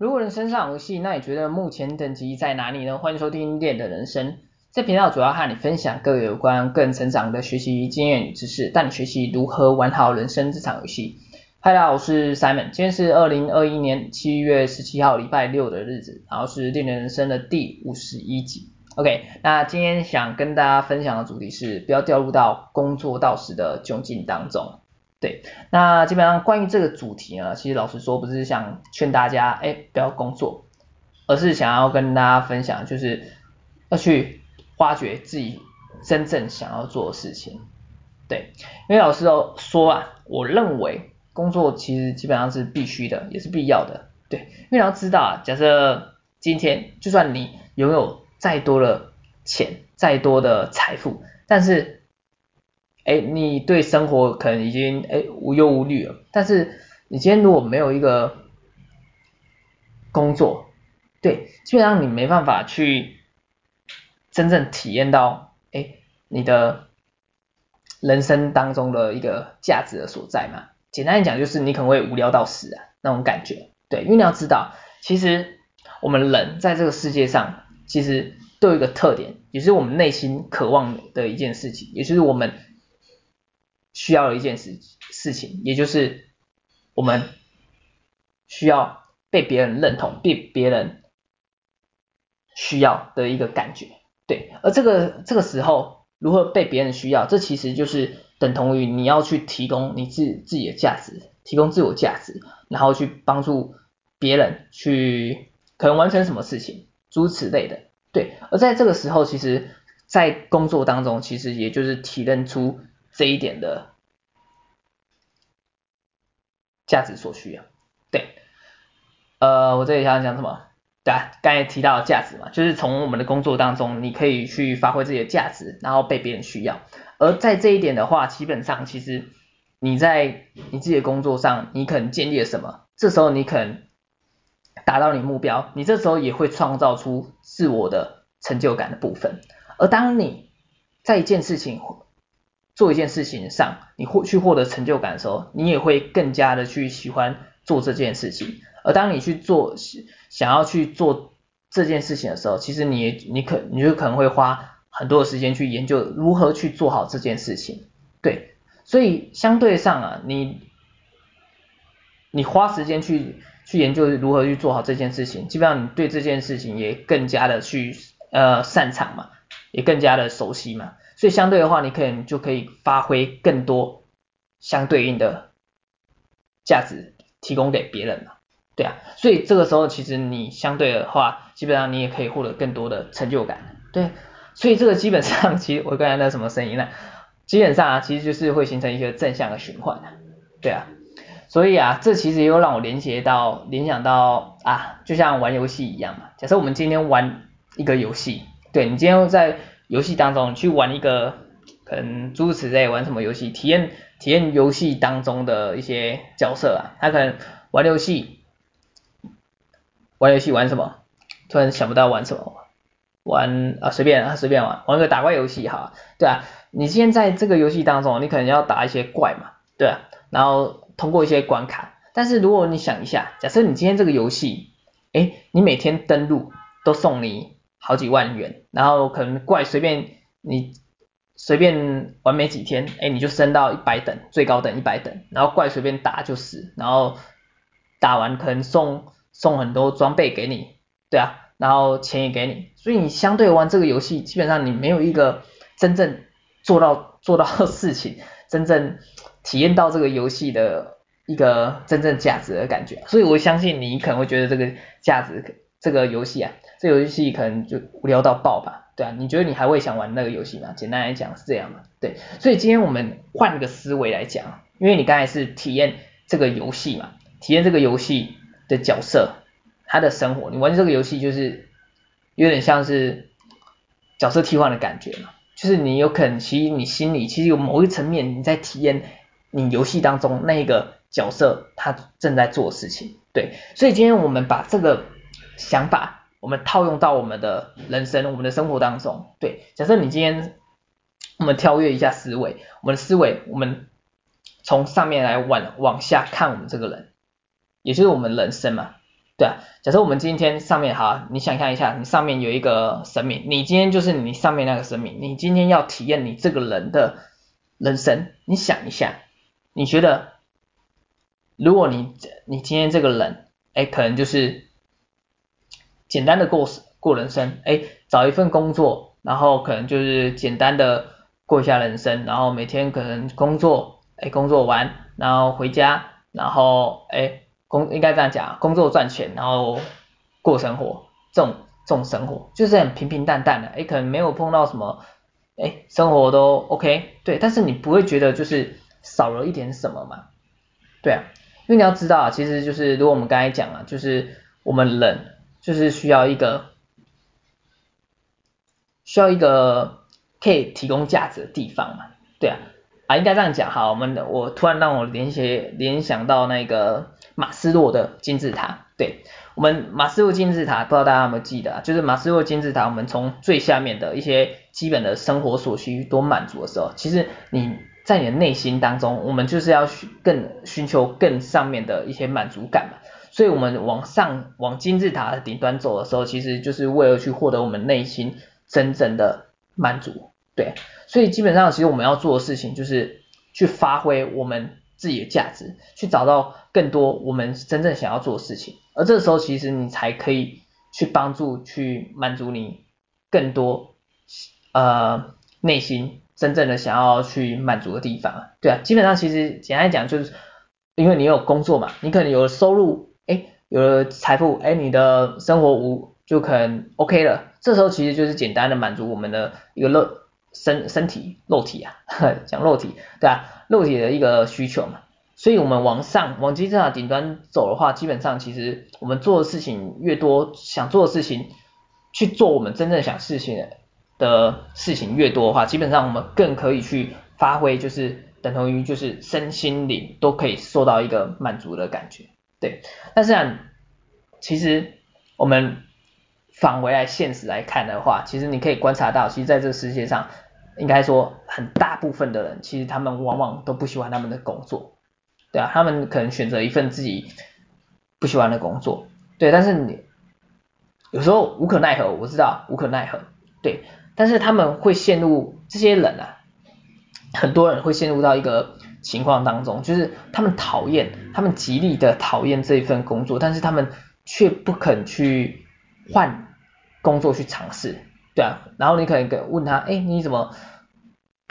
如果人生上游戏，那你觉得目前等级在哪里呢？欢迎收听练的人生，这频道主要和你分享各有关个人成长的学习经验与知识，带你学习如何玩好人生这场游戏。嗨，大家好，我是 Simon，今天是二零二一年七月十七号礼拜六的日子，然后是练的人生的第五十一集。OK，那今天想跟大家分享的主题是不要掉入到工作到死的窘境当中。对，那基本上关于这个主题呢，其实老实说不是想劝大家哎不要工作，而是想要跟大家分享，就是要去挖掘自己真正想要做的事情。对，因为老实说啊，我认为工作其实基本上是必须的，也是必要的。对，因为你要知道啊，假设今天就算你拥有再多的钱，再多的财富，但是，哎，你对生活可能已经哎无忧无虑了，但是你今天如果没有一个工作，对，基本上你没办法去真正体验到哎你的人生当中的一个价值的所在嘛。简单一讲就是你可能会无聊到死啊那种感觉，对，因为你要知道，其实我们人在这个世界上。其实都有一个特点，也是我们内心渴望的一件事情，也就是我们需要的一件事事情，也就是我们需要被别人认同、被别人需要的一个感觉。对，而这个这个时候如何被别人需要，这其实就是等同于你要去提供你自自己的价值，提供自我价值，然后去帮助别人去可能完成什么事情。诸此类的，对，而在这个时候，其实，在工作当中，其实也就是体认出这一点的价值所需要，对，呃，我这里想讲什么？对啊，刚才提到价值嘛，就是从我们的工作当中，你可以去发挥自己的价值，然后被别人需要。而在这一点的话，基本上其实你在你自己的工作上，你可能建立了什么？这时候你可能。达到你目标，你这时候也会创造出自我的成就感的部分。而当你在一件事情做一件事情上，你获去获得成就感的时候，你也会更加的去喜欢做这件事情。而当你去做想要去做这件事情的时候，其实你你可你就可能会花很多的时间去研究如何去做好这件事情。对，所以相对上啊，你你花时间去。去研究如何去做好这件事情，基本上你对这件事情也更加的去呃擅长嘛，也更加的熟悉嘛，所以相对的话，你可能就可以发挥更多相对应的价值提供给别人了，对啊，所以这个时候其实你相对的话，基本上你也可以获得更多的成就感，对，所以这个基本上其实我刚才那什么声音呢？基本上啊，其实就是会形成一个正向的循环，对啊。所以啊，这其实又让我联结到、联想到啊，就像玩游戏一样嘛。假设我们今天玩一个游戏，对，你今天在游戏当中去玩一个，可能诸如此类玩什么游戏，体验体验游戏当中的一些角色啊，他可能玩游戏，玩游戏玩什么？突然想不到玩什么，玩啊随便啊随便玩，玩个打怪游戏哈，对啊，你今天在这个游戏当中，你可能要打一些怪嘛，对啊，然后。通过一些关卡，但是如果你想一下，假设你今天这个游戏，哎，你每天登录都送你好几万元，然后可能怪随便你随便玩没几天，诶，你就升到一百等，最高等一百等，然后怪随便打就死，然后打完可能送送很多装备给你，对啊，然后钱也给你，所以你相对玩这个游戏，基本上你没有一个真正做到做到的事情，真正。体验到这个游戏的一个真正价值的感觉，所以我相信你可能会觉得这个价值，这个游戏啊，这游戏可能就无聊到爆吧，对啊，你觉得你还会想玩那个游戏吗？简单来讲是这样嘛，对，所以今天我们换个思维来讲，因为你刚才是体验这个游戏嘛，体验这个游戏的角色，他的生活，你玩这个游戏就是有点像是角色替换的感觉嘛，就是你有可能其实你心里其实有某一层面你在体验。你游戏当中那个角色他正在做事情，对，所以今天我们把这个想法，我们套用到我们的人生、我们的生活当中，对，假设你今天我们跳跃一下思维，我们的思维，我们从上面来往往下看我们这个人，也就是我们人生嘛，对啊，假设我们今天上面哈，你想象一下，你上面有一个神明，你今天就是你上面那个神明，你今天要体验你这个人的人生，你想一下，你觉得如果你你今天这个人，哎，可能就是简单的过过人生，哎，找一份工作，然后可能就是简单的过一下人生，然后每天可能工作，哎，工作完，然后回家，然后哎。工应该这样讲，工作赚钱，然后过生活，这种这种生活就是很平平淡淡的，诶，可能没有碰到什么，诶，生活都 OK，对，但是你不会觉得就是少了一点什么嘛？对啊，因为你要知道啊，其实就是如果我们刚才讲了，就是我们人就是需要一个需要一个可以提供价值的地方嘛，对啊，啊应该这样讲哈，我们我突然让我联结联想到那个。马斯洛的金字塔，对，我们马斯洛金字塔，不知道大家有没有记得？就是马斯洛金字塔，我们从最下面的一些基本的生活所需都满足的时候，其实你在你的内心当中，我们就是要更寻求更上面的一些满足感嘛。所以，我们往上往金字塔的顶端走的时候，其实就是为了去获得我们内心真正的满足，对。所以，基本上其实我们要做的事情就是去发挥我们。自己的价值，去找到更多我们真正想要做的事情，而这时候其实你才可以去帮助、去满足你更多呃内心真正的想要去满足的地方。对啊，基本上其实简单讲就是，因为你有工作嘛，你可能有收入，哎，有了财富，哎，你的生活无就可能 OK 了。这时候其实就是简单的满足我们的一个肉身身体肉体啊，讲肉体，对啊。肉体的一个需求嘛，所以我们往上往金字塔顶端走的话，基本上其实我们做的事情越多，想做的事情去做我们真正想事情的事情越多的话，基本上我们更可以去发挥，就是等同于就是身心灵都可以受到一个满足的感觉，对。但是啊，其实我们返回来现实来看的话，其实你可以观察到，其实在这个世界上。应该说，很大部分的人其实他们往往都不喜欢他们的工作，对啊，他们可能选择一份自己不喜欢的工作，对，但是你有时候无可奈何，我知道无可奈何，对，但是他们会陷入这些人啊，很多人会陷入到一个情况当中，就是他们讨厌，他们极力的讨厌这一份工作，但是他们却不肯去换工作去尝试，对啊，然后你可能问他，哎，你怎么？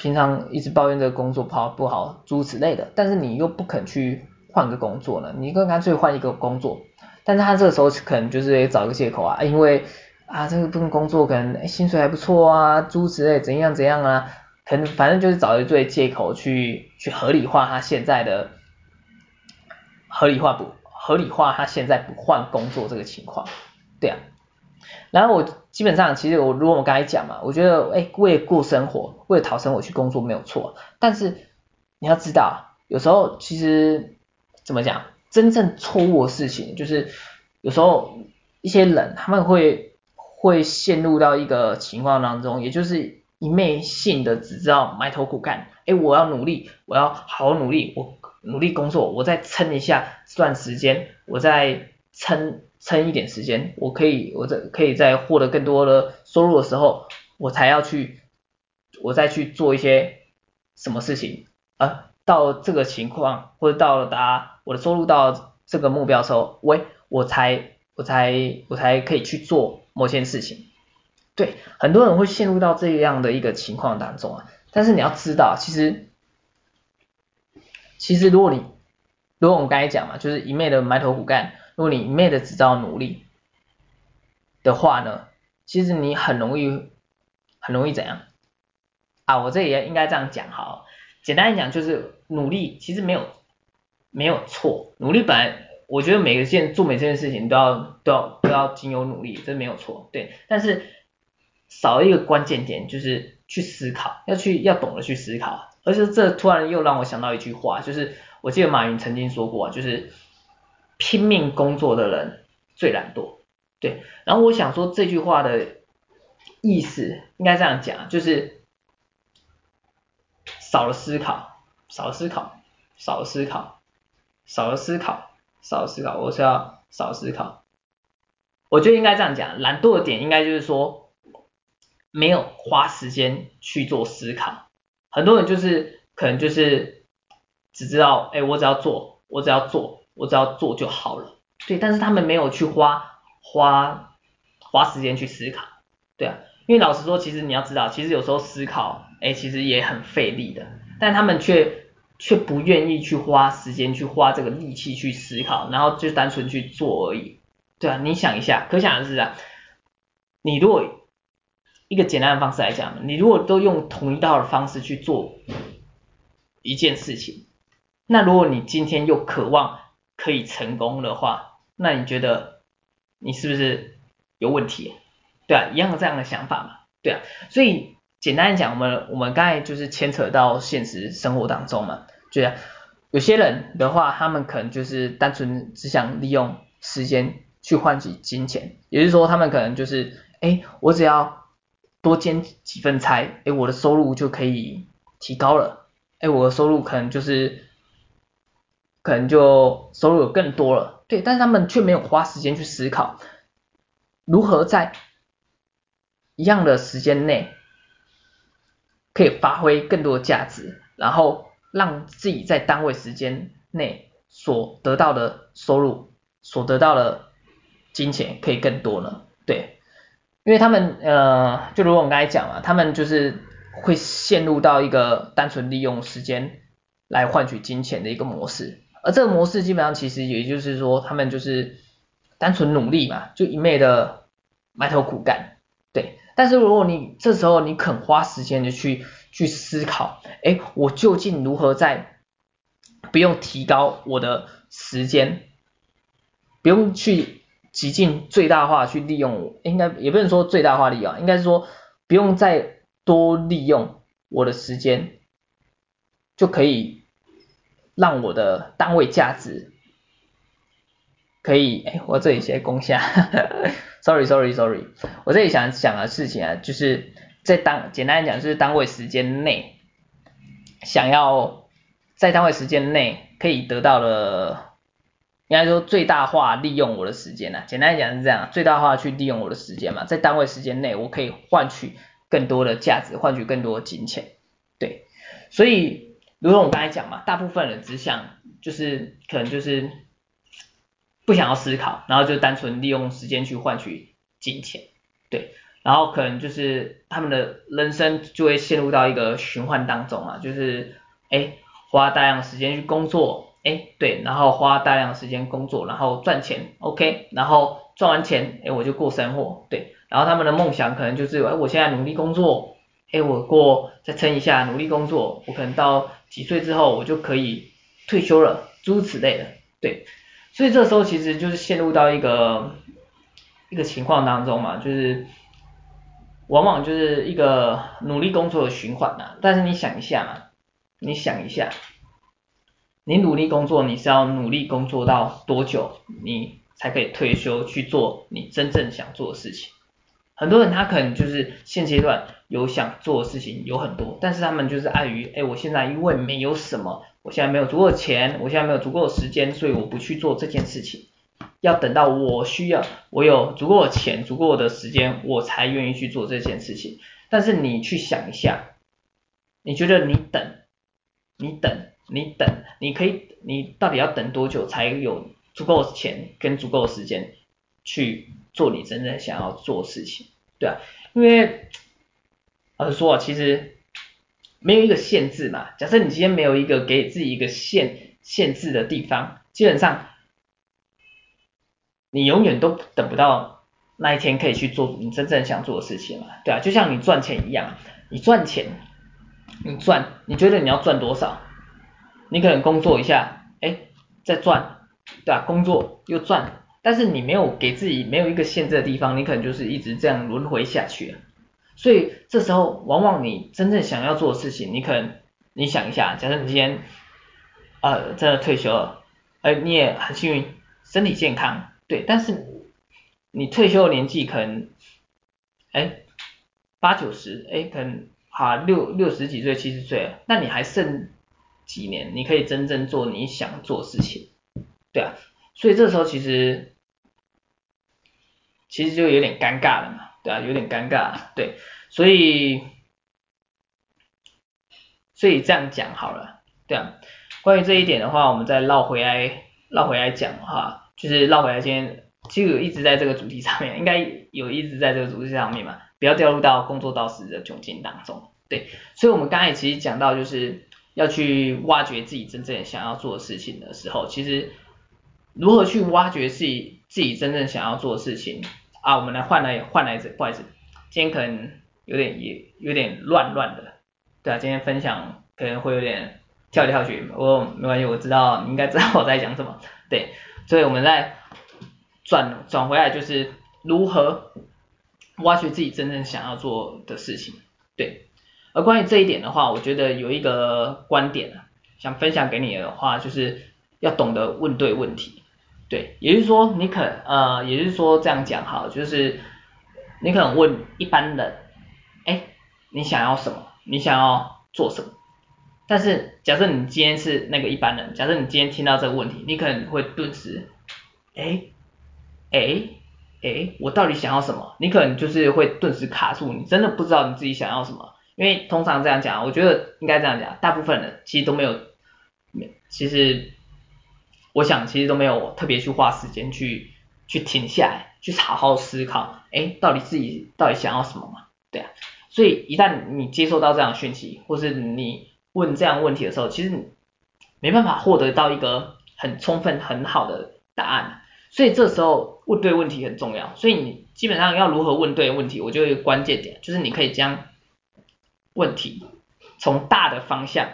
平常一直抱怨这个工作不好不好，诸如此类的，但是你又不肯去换个工作呢？你更干脆换一个工作，但是他这个时候可能就是找一个借口啊，因为啊这个份工作可能薪水还不错啊，诸如此类怎样怎样啊，可能反正就是找一堆借口去去合理化他现在的合理化不合理化他现在不换工作这个情况，对啊。然后我基本上，其实我如果我刚才讲嘛，我觉得，哎，为了过生活，为了讨生活去工作没有错。但是你要知道，有时候其实怎么讲，真正错误的事情，就是有时候一些人他们会会陷入到一个情况当中，也就是一昧性的只知道埋头苦干，哎，我要努力，我要好好努力，我努力工作，我再撑一下这段时间，我再撑。撑一点时间，我可以，我这可以在获得更多的收入的时候，我才要去，我再去做一些什么事情，啊，到这个情况或者到达我的收入到这个目标的时候，喂，我才，我才，我才可以去做某件事情。对，很多人会陷入到这样的一个情况当中啊，但是你要知道，其实，其实如果你，如果我们刚才讲嘛，就是一昧的埋头苦干。如果你一昧的只知道努力的话呢，其实你很容易很容易怎样啊？我这也应该这样讲哈，简单来讲就是努力其实没有没有错，努力本来我觉得每个件做每件事情都要都要都要经由努力，这没有错，对。但是少一个关键点就是去思考，要去要懂得去思考，而且这突然又让我想到一句话，就是我记得马云曾经说过，就是。拼命工作的人最懒惰，对。然后我想说这句话的意思应该这样讲，就是少了思考，少了思考，少了思考，少了思考，少了思考，我是要少思考，我觉得应该这样讲，懒惰的点应该就是说没有花时间去做思考。很多人就是可能就是只知道，哎，我只要做，我只要做，我只要做就好了。对，但是他们没有去花花花时间去思考。对啊，因为老实说，其实你要知道，其实有时候思考，哎，其实也很费力的，但他们却却不愿意去花时间去花这个力气去思考，然后就单纯去做而已。对啊，你想一下，可想而知啊，你如果一个简单的方式来讲，你如果都用同一道的方式去做一件事情，那如果你今天又渴望可以成功的话，那你觉得你是不是有问题？对啊，一样这样的想法嘛，对啊，所以简单讲，我们我们刚才就是牵扯到现实生活当中嘛，对啊，有些人的话，他们可能就是单纯只想利用时间去换取金钱，也就是说，他们可能就是，哎，我只要多兼几份差，哎，我的收入就可以提高了，哎，我的收入可能就是，可能就收入有更多了，对，但是他们却没有花时间去思考，如何在一样的时间内，可以发挥更多的价值，然后让自己在单位时间内所得到的收入，所得到的金钱可以更多呢？对，因为他们呃，就如我们刚才讲了，他们就是会陷入到一个单纯利用时间来换取金钱的一个模式，而这个模式基本上其实也就是说，他们就是单纯努力嘛，就一昧的埋头苦干，对。但是如果你这时候你肯花时间的去去思考，哎，我究竟如何在不用提高我的时间，不用去极尽最大化去利用我，应该也不能说最大化利用，应该是说不用再多利用我的时间，就可以让我的单位价值可以，哎，我这里写攻下。Sorry, Sorry, Sorry，我这里想讲的事情啊，就是在单简单来讲，就是单位时间内想要在单位时间内可以得到的，应该说最大化利用我的时间啊。简单讲是这样，最大化去利用我的时间嘛，在单位时间内我可以换取更多的价值，换取更多的金钱。对，所以如同我刚才讲嘛，大部分人只想就是可能就是。不想要思考，然后就单纯利用时间去换取金钱，对，然后可能就是他们的人生就会陷入到一个循环当中啊，就是哎花大量时间去工作，哎对，然后花大量时间工作，然后赚钱，OK，然后赚完钱，哎我就过生活，对，然后他们的梦想可能就是哎我现在努力工作，哎我过再撑一下努力工作，我可能到几岁之后我就可以退休了，诸如此类的，对。所以这时候其实就是陷入到一个一个情况当中嘛，就是往往就是一个努力工作的循环呐。但是你想一下嘛，你想一下，你努力工作，你是要努力工作到多久，你才可以退休去做你真正想做的事情？很多人他可能就是现阶段有想做的事情有很多，但是他们就是碍于，哎，我现在因为没有什么。我现在没有足够的钱，我现在没有足够的时间，所以我不去做这件事情。要等到我需要，我有足够的钱、足够的时间，我才愿意去做这件事情。但是你去想一下，你觉得你等，你等，你等，你可以，你到底要等多久才有足够的钱跟足够的时间去做你真正想要做的事情？对啊，因为老实说啊，其实。没有一个限制嘛，假设你今天没有一个给自己一个限限制的地方，基本上你永远都等不到那一天可以去做你真正想做的事情嘛，对啊，就像你赚钱一样，你赚钱，你赚，你觉得你要赚多少？你可能工作一下，哎，再赚，对啊，工作又赚，但是你没有给自己没有一个限制的地方，你可能就是一直这样轮回下去。所以这时候，往往你真正想要做的事情，你可能你想一下，假设你今天呃真的退休了，哎你也很幸运，身体健康，对，但是你退休的年纪可能哎八九十，哎可能好六六十几岁七十岁，那你还剩几年，你可以真正做你想做事情，对啊，所以这时候其实其实就有点尴尬了嘛，对啊，有点尴尬，对，所以所以这样讲好了，对啊，关于这一点的话，我们再绕回来绕回来讲哈，就是绕回来今天其实有一直在这个主题上面，应该有一直在这个主题上面嘛，不要掉入到工作到死的窘境当中，对，所以我们刚才其实讲到就是要去挖掘自己真正想要做的事情的时候，其实如何去挖掘自己自己真正想要做的事情啊？我们来换来换来这不好意思，今天可能有点也有点乱乱的，对啊，今天分享可能会有点跳来跳去，不过没关系，我知道你应该知道我在讲什么，对，所以我们再转转回来就是如何挖掘自己真正想要做的事情，对，而关于这一点的话，我觉得有一个观点，想分享给你的话，就是要懂得问对问题。对，也就是说，你可呃，也就是说这样讲哈，就是你可能问一般人，哎，你想要什么？你想要做什么？但是假设你今天是那个一般人，假设你今天听到这个问题，你可能会顿时，哎，哎，哎，我到底想要什么？你可能就是会顿时卡住，你真的不知道你自己想要什么。因为通常这样讲，我觉得应该这样讲，大部分人其实都没有，没，其实。我想其实都没有特别去花时间去去停下来，去好好思考，哎，到底自己到底想要什么嘛？对啊，所以一旦你接受到这样的讯息，或是你问这样问题的时候，其实你没办法获得到一个很充分很好的答案，所以这时候问对问题很重要。所以你基本上要如何问对问题，我觉得一个关键点就是你可以将问题从大的方向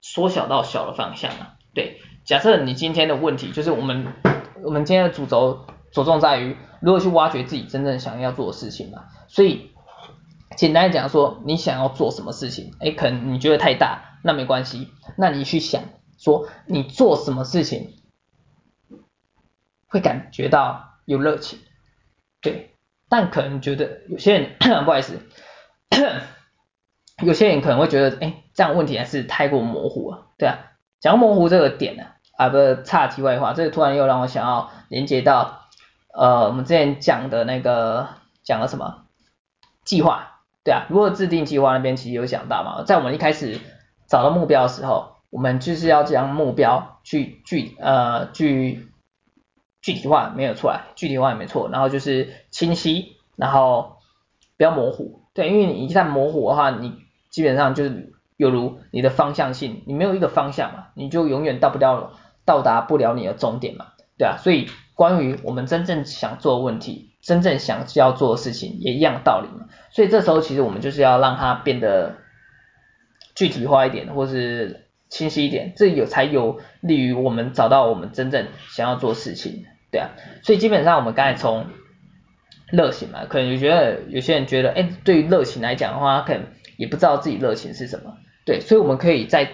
缩小到小的方向啊，对。假设你今天的问题就是我们我们今天的主轴着重在于如何去挖掘自己真正想要做的事情嘛，所以简单讲说你想要做什么事情，哎，可能你觉得太大，那没关系，那你去想说你做什么事情会感觉到有热情，对，但可能觉得有些人 不好意思，有些人可能会觉得哎这样问题还是太过模糊了，对啊，讲模糊这个点呢、啊。不是岔题外话，这个突然又让我想要连接到，呃，我们之前讲的那个讲了什么？计划，对啊，如果制定计划那边其实有讲到嘛，在我们一开始找到目标的时候，我们就是要将目标去具呃具具体化，没有错啊，具体化也没错，然后就是清晰，然后不要模糊，对，因为你一旦模糊的话，你基本上就是有如你的方向性，你没有一个方向嘛，你就永远到不了。到达不了你的终点嘛，对啊，所以关于我们真正想做问题，真正想要做的事情也一样道理嘛，所以这时候其实我们就是要让它变得具体化一点，或是清晰一点，这有才有利于我们找到我们真正想要做事情，对啊，所以基本上我们刚才从热情嘛，可能有觉得有些人觉得，哎，对于热情来讲的话，可能也不知道自己热情是什么，对，所以我们可以再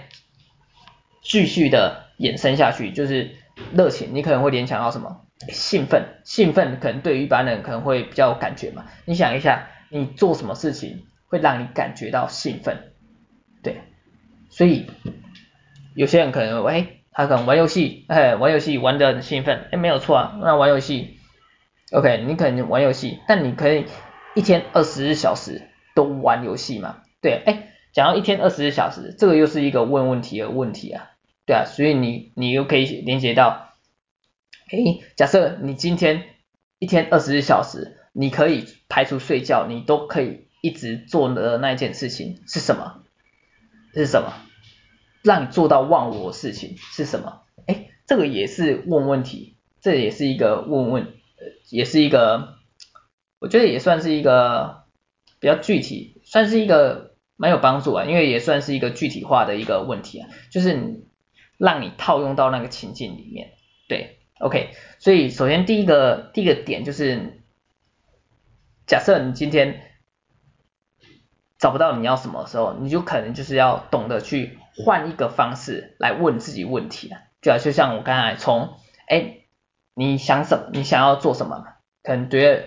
继续的。延伸下去就是热情，你可能会联想到什么？兴奋，兴奋可能对于一般人可能会比较有感觉嘛。你想一下，你做什么事情会让你感觉到兴奋？对，所以有些人可能，哎，他可能玩游戏，哎，玩游戏玩得很兴奋，哎，没有错啊，那玩游戏，OK，你可能玩游戏，但你可以一天二十四小时都玩游戏嘛？对，哎，讲到一天二十四小时，这个又是一个问问题的问题啊。对啊，所以你你又可以连接到，哎，假设你今天一天二十四小时，你可以排除睡觉，你都可以一直做的那一件事情是什么？是什么？让你做到忘我事情是什么？哎，这个也是问问题，这也是一个问问，也是一个，我觉得也算是一个比较具体，算是一个蛮有帮助啊，因为也算是一个具体化的一个问题啊，就是。让你套用到那个情境里面，对，OK，所以首先第一个第一个点就是，假设你今天找不到你要什么的时候，你就可能就是要懂得去换一个方式来问自己问题啊，就就像我刚才从，哎，你想什么？你想要做什么？可能觉得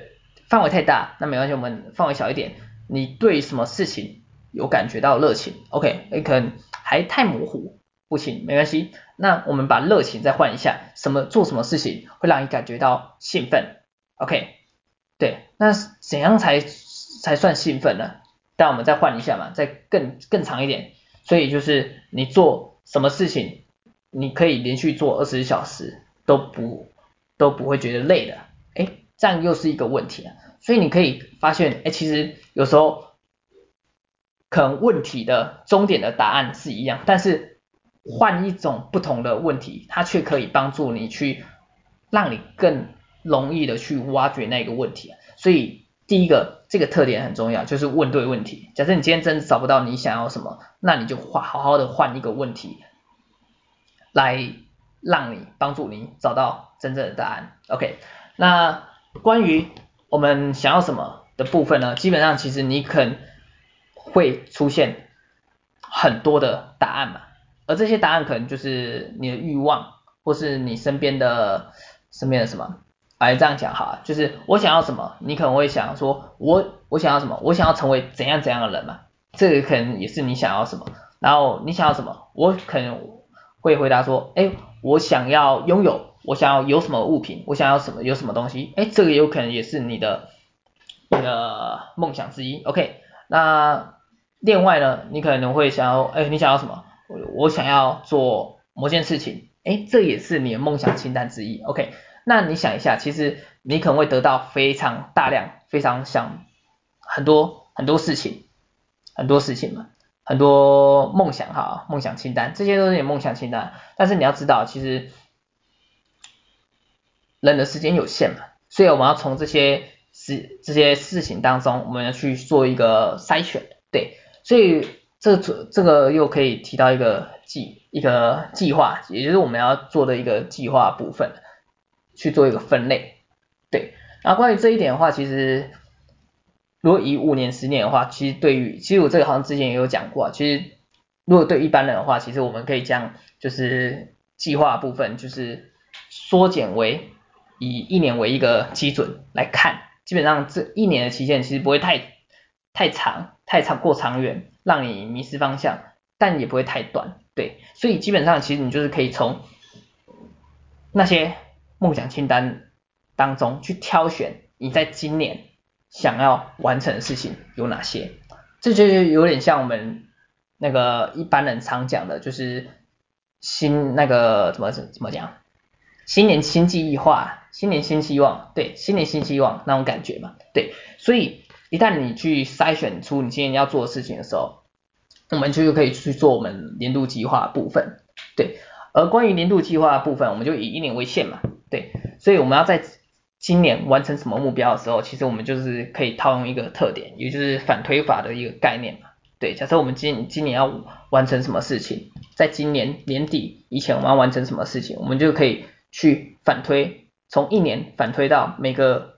范围太大，那没关系，我们范围小一点。你对什么事情有感觉到热情？OK，你可能还太模糊。不行，没关系。那我们把热情再换一下，什么做什么事情会让你感觉到兴奋？OK，对，那怎样才才算兴奋呢？但我们再换一下嘛，再更更长一点，所以就是你做什么事情，你可以连续做二十小时都不都不会觉得累的，哎，这样又是一个问题啊。所以你可以发现，哎，其实有时候可能问题的终点的答案是一样，但是换一种不同的问题，它却可以帮助你去让你更容易的去挖掘那个问题。所以第一个。这个特点很重要，就是问对问题。假设你今天真的找不到你想要什么，那你就换好好的换一个问题，来让你帮助你找到真正的答案。OK，那关于我们想要什么的部分呢？基本上其实你肯会出现很多的答案嘛，而这些答案可能就是你的欲望，或是你身边的身边的什么。哎这样讲哈，就是我想要什么，你可能会想说，我我想要什么，我想要成为怎样怎样的人嘛，这个可能也是你想要什么。然后你想要什么，我可能会回答说，哎，我想要拥有，我想要有什么物品，我想要什么有什么东西，哎，这个有可能也是你的你的梦想之一。OK，那另外呢，你可能会想要，哎，你想要什么？我我想要做某件事情，哎，这也是你的梦想清单之一。OK。那你想一下，其实你可能会得到非常大量、非常想很多很多事情，很多事情嘛，很多梦想哈，梦想清单，这些都是你梦想清单。但是你要知道，其实人的时间有限嘛，所以我们要从这些事这些事情当中，我们要去做一个筛选，对。所以这这这个又可以提到一个计一个计划，也就是我们要做的一个计划部分。去做一个分类，对。那关于这一点的话，其实如果以五年、十年的话，其实对于，其实我这个好像之前也有讲过，其实如果对一般人的话，其实我们可以将就是计划部分，就是缩减为以一年为一个基准来看，基本上这一年的期限其实不会太太长，太长过长远，让你迷失方向，但也不会太短，对。所以基本上其实你就是可以从那些。梦想清单当中去挑选你在今年想要完成的事情有哪些，这就是有点像我们那个一般人常讲的，就是新那个怎么怎么讲，新年新计划，新年新希望，对，新年新希望那种感觉嘛，对，所以一旦你去筛选出你今年要做的事情的时候，我们就可以去做我们年度计划部分，对，而关于年度计划部分，我们就以一年为限嘛。对，所以我们要在今年完成什么目标的时候，其实我们就是可以套用一个特点，也就是反推法的一个概念嘛。对，假设我们今今年要完成什么事情，在今年年底以前我们要完成什么事情，我们就可以去反推，从一年反推到每个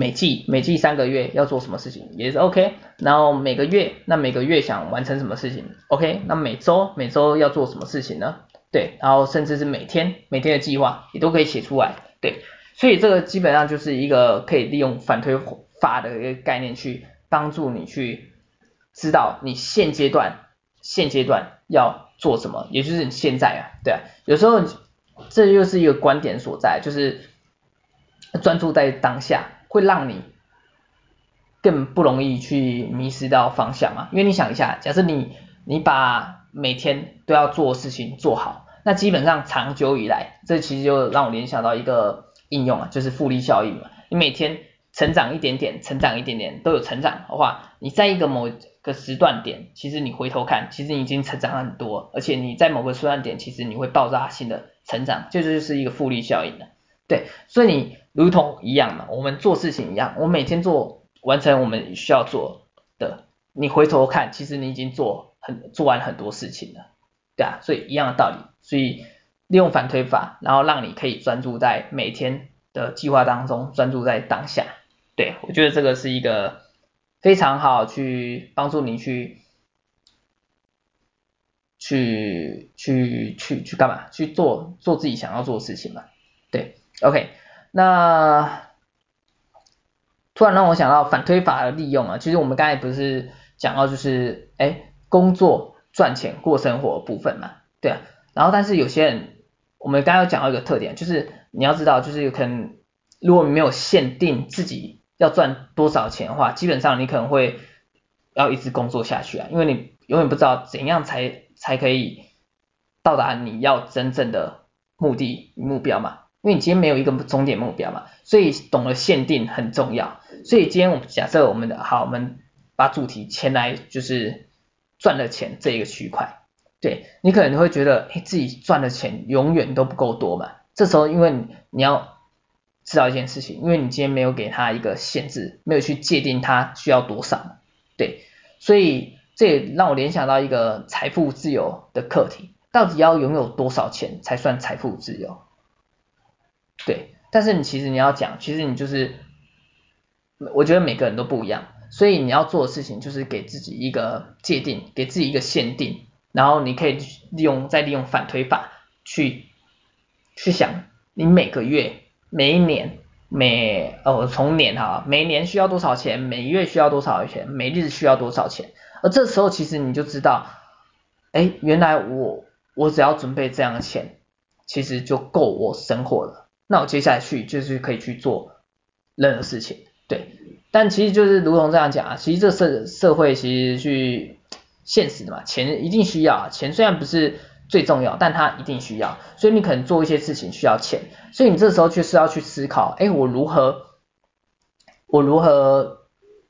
每季每季三个月要做什么事情也是 OK，然后每个月那每个月想完成什么事情 OK，那每周每周要做什么事情呢？对，然后甚至是每天每天的计划也都可以写出来，对，所以这个基本上就是一个可以利用反推法的一个概念去帮助你去知道你现阶段现阶段要做什么，也就是你现在啊，对啊，有时候这又是一个观点所在，就是专注在当下会让你更不容易去迷失到方向嘛，因为你想一下，假设你你把每天都要做事情做好，那基本上长久以来，这其实就让我联想到一个应用啊，就是复利效应嘛。你每天成长一点点，成长一点点都有成长的话，你在一个某个时段点，其实你回头看，其实你已经成长很多，而且你在某个时段点，其实你会爆炸性的成长，这就是一个复利效应的。对，所以你如同一样嘛，我们做事情一样，我每天做完成我们需要做的，你回头看，其实你已经做。很做完很多事情了，对啊，所以一样的道理，所以利用反推法，然后让你可以专注在每天的计划当中，专注在当下，对，我觉得这个是一个非常好去帮助你去去去去去干嘛？去做做自己想要做的事情嘛，对，OK，那突然让我想到反推法的利用啊，其实我们刚才不是讲到就是哎。工作赚钱过生活部分嘛，对啊，然后但是有些人，我们刚刚有讲到一个特点，就是你要知道，就是有可能如果你没有限定自己要赚多少钱的话，基本上你可能会要一直工作下去啊，因为你永远不知道怎样才才可以到达你要真正的目的目标嘛，因为你今天没有一个终点目标嘛，所以懂得限定很重要。所以今天我们假设我们的好，我们把主题牵来就是赚了钱这一个区块，对，你可能会觉得，哎，自己赚的钱永远都不够多嘛，这时候因为你要知道一件事情，因为你今天没有给他一个限制，没有去界定他需要多少，对，所以这也让我联想到一个财富自由的课题，到底要拥有多少钱才算财富自由？对，但是你其实你要讲，其实你就是，我觉得每个人都不一样，所以你要做的事情就是给自己一个界定，给自己一个限定，然后你可以利用再利用反推法去去想，你每个月。每一年每哦从年哈，每年需要多少钱，每月需要多少钱，每日需要多少钱，而这时候其实你就知道，哎，原来我我只要准备这样的钱，其实就够我生活了。那我接下去就是可以去做任何事情，对。但其实就是如同这样讲啊，其实这社社会其实去现实的嘛，钱一定需要，钱虽然不是。最重要，但它一定需要，所以你可能做一些事情需要钱，所以你这时候就是要去思考，哎，我如何，我如何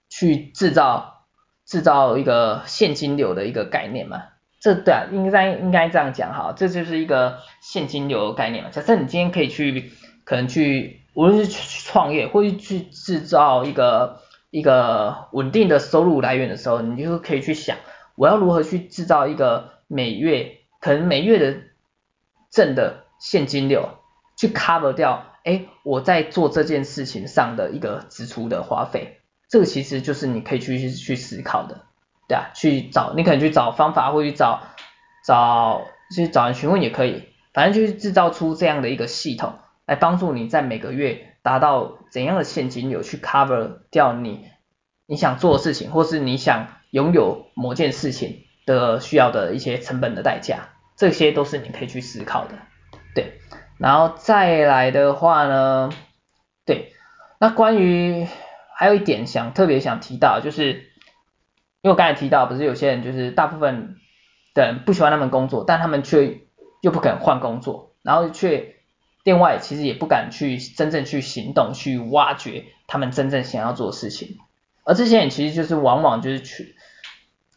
去制造制造一个现金流的一个概念嘛？这对啊，应该应该这样讲哈，这就是一个现金流的概念嘛。假设你今天可以去，可能去，无论是去创业，或者去制造一个一个稳定的收入来源的时候，你就可以去想，我要如何去制造一个每月。可能每月的挣的现金流去 cover 掉，哎，我在做这件事情上的一个支出的花费，这个其实就是你可以去去思考的，对啊，去找你可能去找方法，或去找找去找人询问也可以，反正就是制造出这样的一个系统，来帮助你在每个月达到怎样的现金流去 cover 掉你你想做的事情，或是你想拥有某件事情。的需要的一些成本的代价，这些都是你可以去思考的，对。然后再来的话呢，对，那关于还有一点想特别想提到，就是因为我刚才提到，不是有些人就是大部分的人不喜欢他们工作，但他们却又不肯换工作，然后却另外其实也不敢去真正去行动，去挖掘他们真正想要做的事情，而这些人其实就是往往就是去。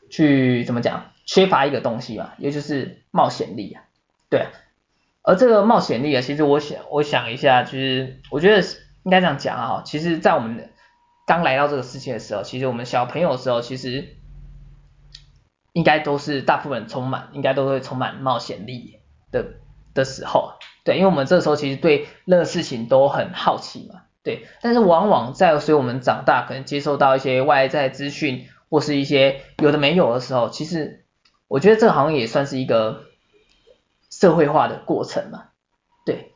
去怎么讲？缺乏一个东西嘛，也就是冒险力啊，对啊。而这个冒险力啊，其实我想，我想一下，就是我觉得应该这样讲啊。其实，在我们刚来到这个世界的时候，其实我们小朋友的时候，其实应该都是大部分充满，应该都会充满冒险力的的时候，对，因为我们这时候其实对任何事情都很好奇嘛，对。但是往往在随我们长大，可能接受到一些外在资讯。或是一些有的没有的时候，其实我觉得这好像也算是一个社会化的过程嘛，对。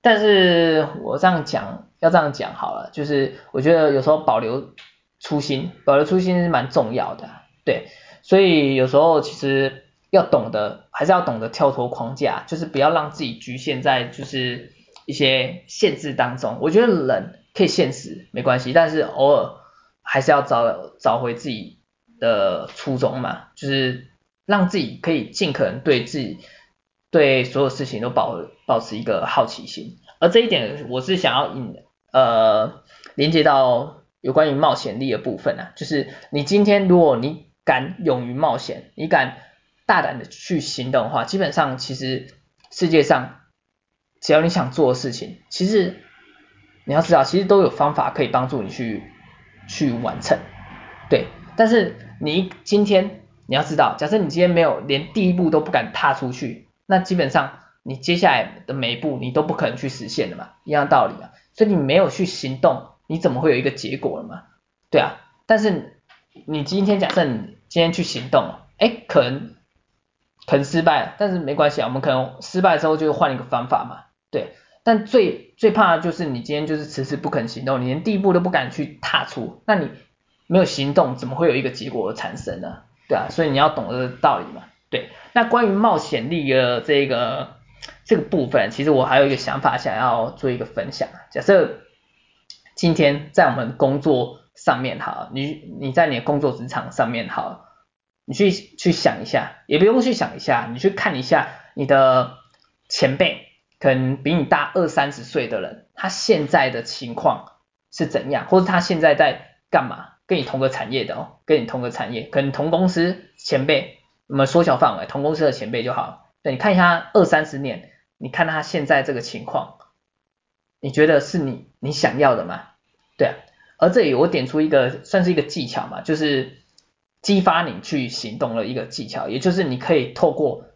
但是我这样讲，要这样讲好了，就是我觉得有时候保留初心，保留初心是蛮重要的，对。所以有时候其实要懂得，还是要懂得跳脱框架，就是不要让自己局限在就是一些限制当中。我觉得人可以现实没关系，但是偶尔。还是要找找回自己的初衷嘛，就是让自己可以尽可能对自己对所有事情都保保持一个好奇心，而这一点我是想要引呃连接到有关于冒险力的部分啊，就是你今天如果你敢勇于冒险，你敢大胆的去行动的话，基本上其实世界上只要你想做的事情，其实你要知道，其实都有方法可以帮助你去。去完成，对，但是你今天你要知道，假设你今天没有连第一步都不敢踏出去，那基本上你接下来的每一步你都不可能去实现的嘛，一样道理啊。所以你没有去行动，你怎么会有一个结果了嘛？对啊，但是你今天假设你今天去行动了，哎，可能可能失败，但是没关系啊，我们可能失败之后就换一个方法嘛，对。但最最怕就是你今天就是迟迟不肯行动，你连第一步都不敢去踏出，那你没有行动，怎么会有一个结果产生呢？对啊，所以你要懂得道理嘛。对，那关于冒险力的这个这个部分，其实我还有一个想法想要做一个分享。假设今天在我们工作上面好，你你在你的工作职场上面好，你去去想一下，也不用去想一下，你去看一下你的前辈，可能比你大二三十岁的人，他现在的情况是怎样，或者他现在在干嘛？跟你同个产业的哦，跟你同个产业，可能同公司前辈，我们缩小范围，同公司的前辈就好。对，你看一下二三十年，你看他现在这个情况，你觉得是你你想要的吗？对啊，而这里我点出一个算是一个技巧嘛，就是激发你去行动的一个技巧，也就是你可以透过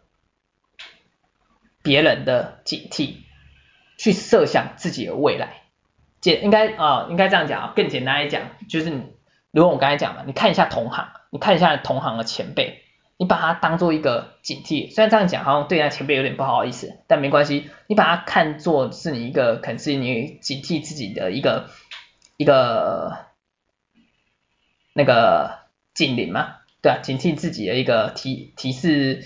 别人的警惕，去设想自己的未来。简应该啊、应该这样讲啊，更简单来讲，就是你。如果我刚才讲嘛，你看一下同行，你看一下同行的前辈，你把它当做一个警惕。虽然这样讲好像对那前辈有点不好意思，但没关系，你把它看作是你一个，可能是你警惕自己的一个一个那个警铃嘛，对啊，警惕自己的一个提提示，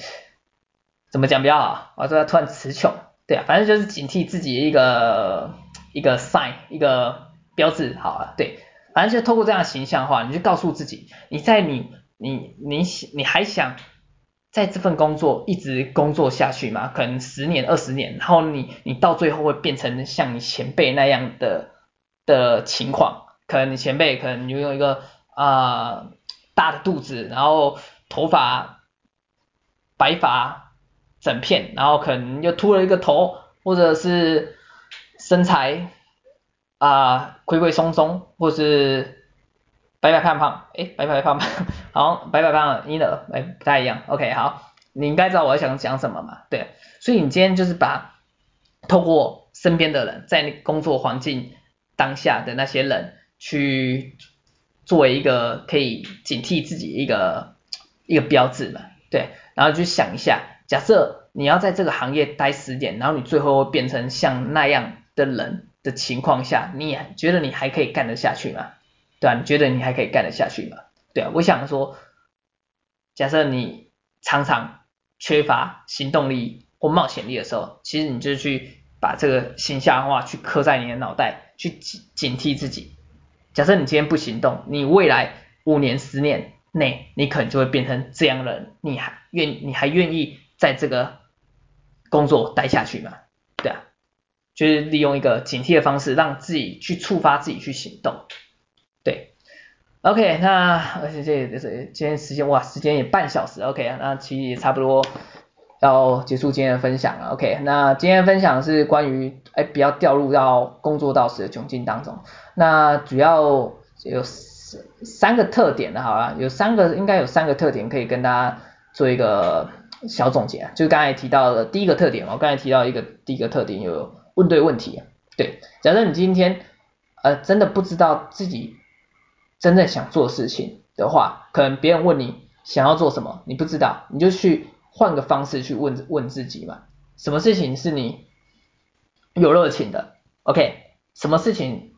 怎么讲比较好？我说突然词穷，对啊，反正就是警惕自己的一个一个 sign，一个标志，好了，对。反正就透过这样的形象化，你就告诉自己，你在你你你你还想在这份工作一直工作下去吗？可能十年二十年，然后你你到最后会变成像你前辈那样的的情况，可能你前辈可能拥有一个啊、大的肚子，然后头发白发整片，然后可能又秃了一个头，或者是身材。啊，魁魁松松，或是白白胖胖，哎，白白胖胖，好，白白胖胖，婴儿，哎，不太一样，OK，好，你应该知道我要想讲什么嘛，对，所以你今天就是把透过身边的人，在你工作环境当下的那些人，去作为一个可以警惕自己一个一个标志嘛，对，然后就想一下，假设你要在这个行业待十年，然后你最后会变成像那样的人。的情况下，你也觉得你还可以干得下去吗？对啊，你觉得你还可以干得下去吗？对啊，我想说，假设你常常缺乏行动力或冒险力的时候，其实你就去把这个形象化去刻在你的脑袋，去警警惕自己。假设你今天不行动，你未来五年、十年内，你可能就会变成这样的人。你还愿你还愿意在这个工作待下去吗？对啊。就是利用一个警惕的方式，让自己去触发自己去行动。对，OK，那而且这也是今天时间哇，时间也半小时，OK，啊那其实也差不多要结束今天的分享了。OK，那今天的分享是关于哎，不要掉入到工作到死的窘境当中。那主要有三个特点的，好了，有三个应该有三个特点可以跟大家做一个小总结。就刚才提到的第一个特点，我刚才提到一个第一个特点有。问对问题，对，假设你今天呃真的不知道自己真正想做事情的话，可能别人问你想要做什么，你不知道，你就去换个方式去问问自己嘛，什么事情是你有热情的？OK，什么事情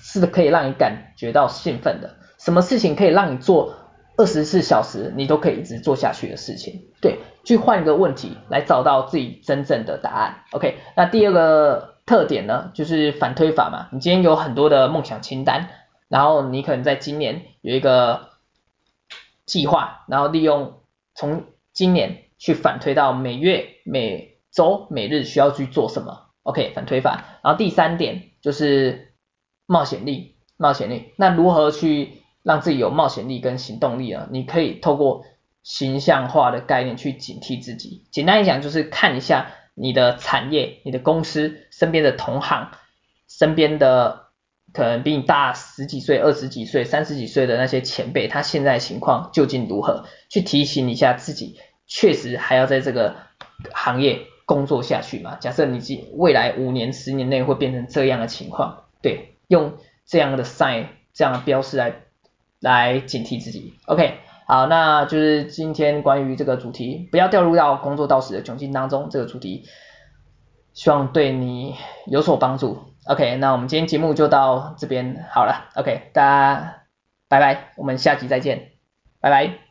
是可以让你感觉到兴奋的？什么事情可以让你做二十四小时你都可以一直做下去的事情？对。去换一个问题来找到自己真正的答案。OK，那第二个特点呢，就是反推法嘛。你今天有很多的梦想清单，然后你可能在今年有一个计划，然后利用从今年去反推到每月、每周、每日需要去做什么。OK，反推法。然后第三点就是冒险力，冒险力。那如何去让自己有冒险力跟行动力呢？你可以透过形象化的概念去警惕自己，简单一讲就是看一下你的产业、你的公司身边的同行、身边的可能比你大十几岁、二十几岁、三十几岁的那些前辈，他现在情况究竟如何？去提醒一下自己，确实还要在这个行业工作下去嘛？假设你未来五年、十年内会变成这样的情况，对，用这样的 sign、这样的标识来来警惕自己。OK。好，那就是今天关于这个主题，不要掉入到工作到死的窘境当中这个主题，希望对你有所帮助。OK，那我们今天节目就到这边好了。OK，大家拜拜，我们下集再见，拜拜。